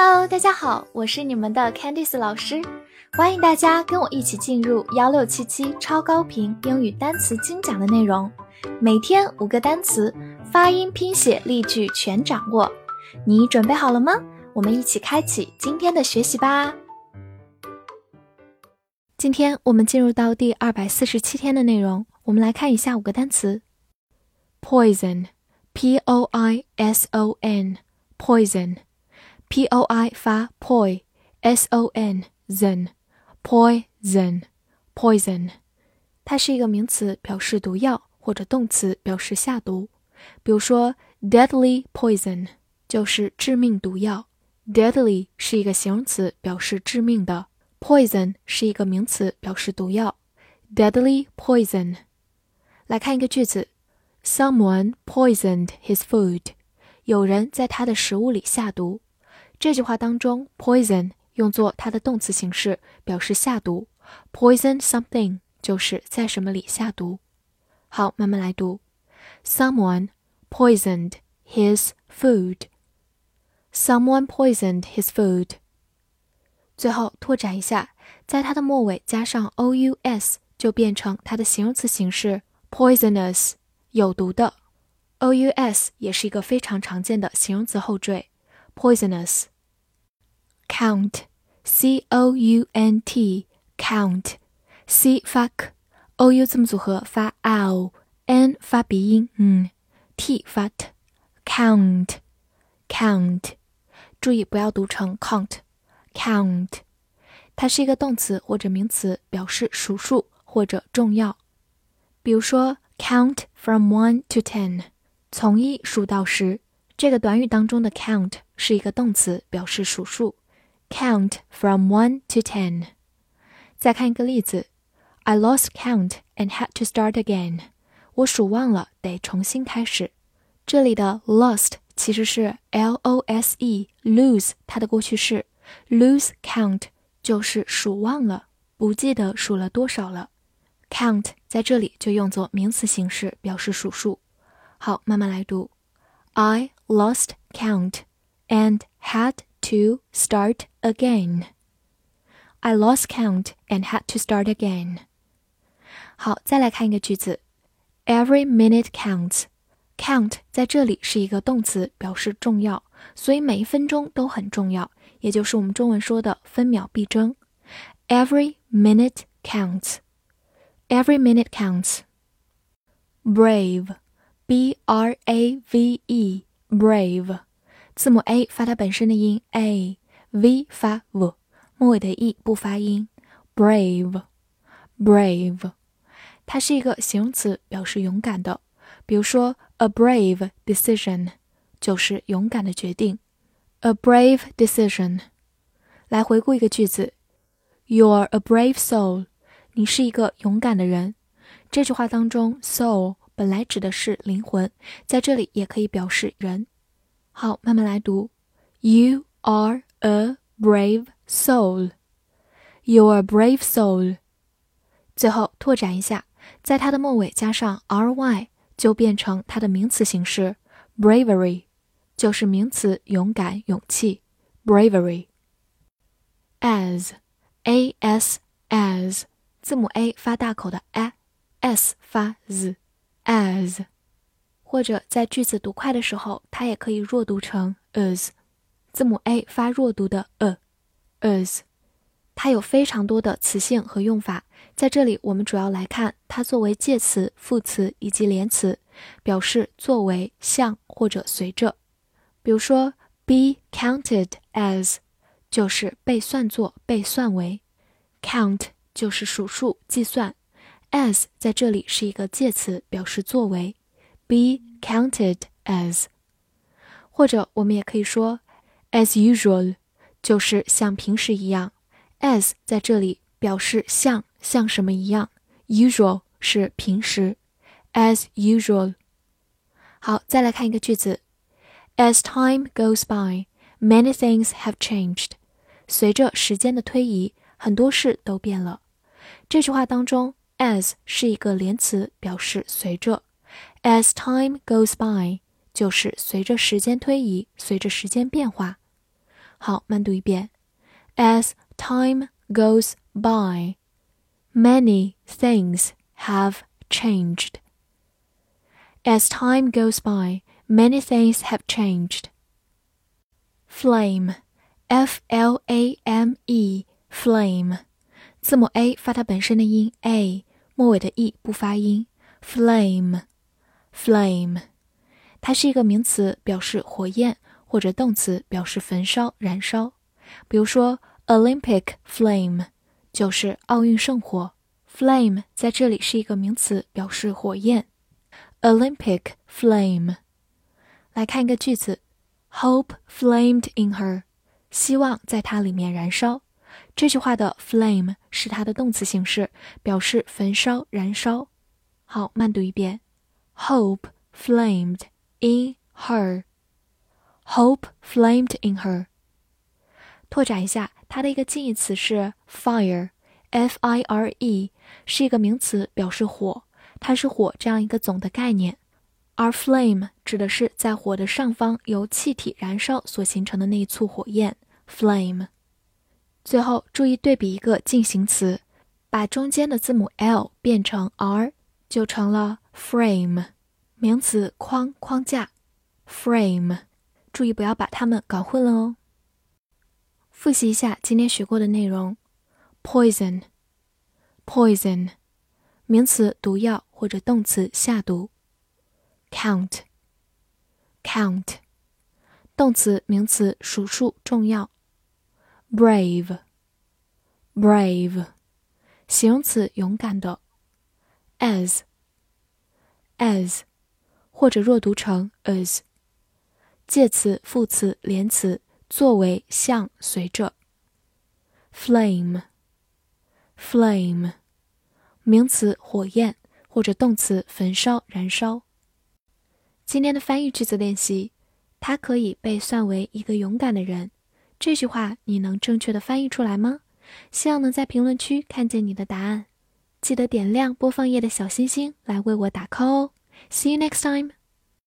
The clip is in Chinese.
Hello，大家好，我是你们的 Candice 老师，欢迎大家跟我一起进入幺六七七超高频英语单词精讲的内容，每天五个单词，发音、拼写、例句全掌握，你准备好了吗？我们一起开启今天的学习吧。今天我们进入到第二百四十七天的内容，我们来看一下五个单词：poison，p o i s o n，poison。p o i 发 poi，s o n zen，poison，poison，它是一个名词，表示毒药，或者动词表示下毒。比如说，deadly poison 就是致命毒药。deadly 是一个形容词，表示致命的；poison 是一个名词，表示毒药。deadly poison。来看一个句子：Someone poisoned his food。有人在他的食物里下毒。 这句话当中，poison 用作它的动词形式，表示下毒。poison something 就是在什么里下毒。好，慢慢来读。Someone poisoned his food. Someone poisoned his food. 最后拓展一下，在它的末尾加上 o u s，就变成它的形容词形式 poisonous，有毒的。o u s 也是一个非常常见的形容词后缀。poisonous. Count, c o u n t, count, c 发 k，o u 字母组合发 ow，n 发鼻音嗯，t 发 t，count, count，注意不要读成 count，count，它是一个动词或者名词，表示数数或者重要。比如说，count from one to ten，从一数到十。 这个短语当中的 count 是一个动词，表示数数。Count from one to ten。再看一个例子：I lost count and had to start again。我数忘了，得重新开始。这里的 lost 其实是 l o s e lose 它的过去式，lose count 就是数忘了，不记得数了多少了。Count 在这里就用作名词形式，表示数数。好，慢慢来读。I lost count and had to start again. I lost count and had to start again. 好，再来看一个句子，Every minute counts. Count 在这里是一个动词，表示重要，所以每一分钟都很重要，也就是我们中文说的分秒必争。Every minute counts. Every minute counts. Brave. B r a v e，brave，字母 a 发它本身的音 a，v 发 v，末尾的 e 不发音。brave，brave，它是一个形容词，表示勇敢的。比如说，a brave decision 就是勇敢的决定。a brave decision。来回顾一个句子，You're a brave soul，你是一个勇敢的人。这句话当中，soul。本来指的是灵魂，在这里也可以表示人。好，慢慢来读。You are a brave soul. You are a brave soul. 最后拓展一下，在它的末尾加上 ry，就变成它的名词形式 bravery，就是名词勇敢、勇气。bravery。as a s as 字母 a 发大口的 a，s 发 z。as，或者在句子读快的时候，它也可以弱读成 as，字母 a 发弱读的 a，as，它有非常多的词性和用法，在这里我们主要来看它作为介词、副词以及连词，表示作为、像或者随着。比如说，be counted as，就是被算作、被算为，count 就是数数、计算。As 在这里是一个介词，表示作为，be counted as，或者我们也可以说 as usual，就是像平时一样。as 在这里表示像像什么一样，usual 是平时，as usual。好，再来看一个句子，As time goes by, many things have changed。随着时间的推移，很多事都变了。这句话当中。as 是一个连词，表示随着。As time goes by，就是随着时间推移，随着时间变化。 好，慢读一遍。As time goes by, many things have changed. As time goes by, many things have changed. Flame, F L A M E, flame，字母 a 发它本身的音 a， 末尾的 e 不发音。Flame，flame，它是一个名词，表示火焰，或者动词，表示焚烧、燃烧。比如说，Olympic flame 就是奥运圣火。Flame 在这里是一个名词，表示火焰。Olympic flame。来看一个句子：Hope flamed in her，希望在它里面燃烧。这句话的 flame 是它的动词形式，表示焚烧、燃烧。好，慢读一遍：Hope flamed in her。Hope flamed in her。拓展一下，它的一个近义词是 fire，f i r e，是一个名词，表示火，它是火这样一个总的概念。而 flame 指的是在火的上方由气体燃烧所形成的那一簇火焰。flame。最后注意对比一个进行词，把中间的字母 l 变成 r，就成了 frame，名词框框架。frame，注意不要把它们搞混了哦。复习一下今天学过的内容。：poison，poison，名词毒药或者动词下毒。；count，count，动词名词数数重要。；brave，brave，形容词勇敢的；as，as，或者弱读成 as，介词副词连词。作为像随着，flame，flame，名词火焰或者动词焚烧燃烧。今天的翻译句子练习，他可以被算为一个勇敢的人。这句话你能正确的翻译出来吗？希望能在评论区看见你的答案。记得点亮播放页的小星星来为我打 call 哦。See you next time.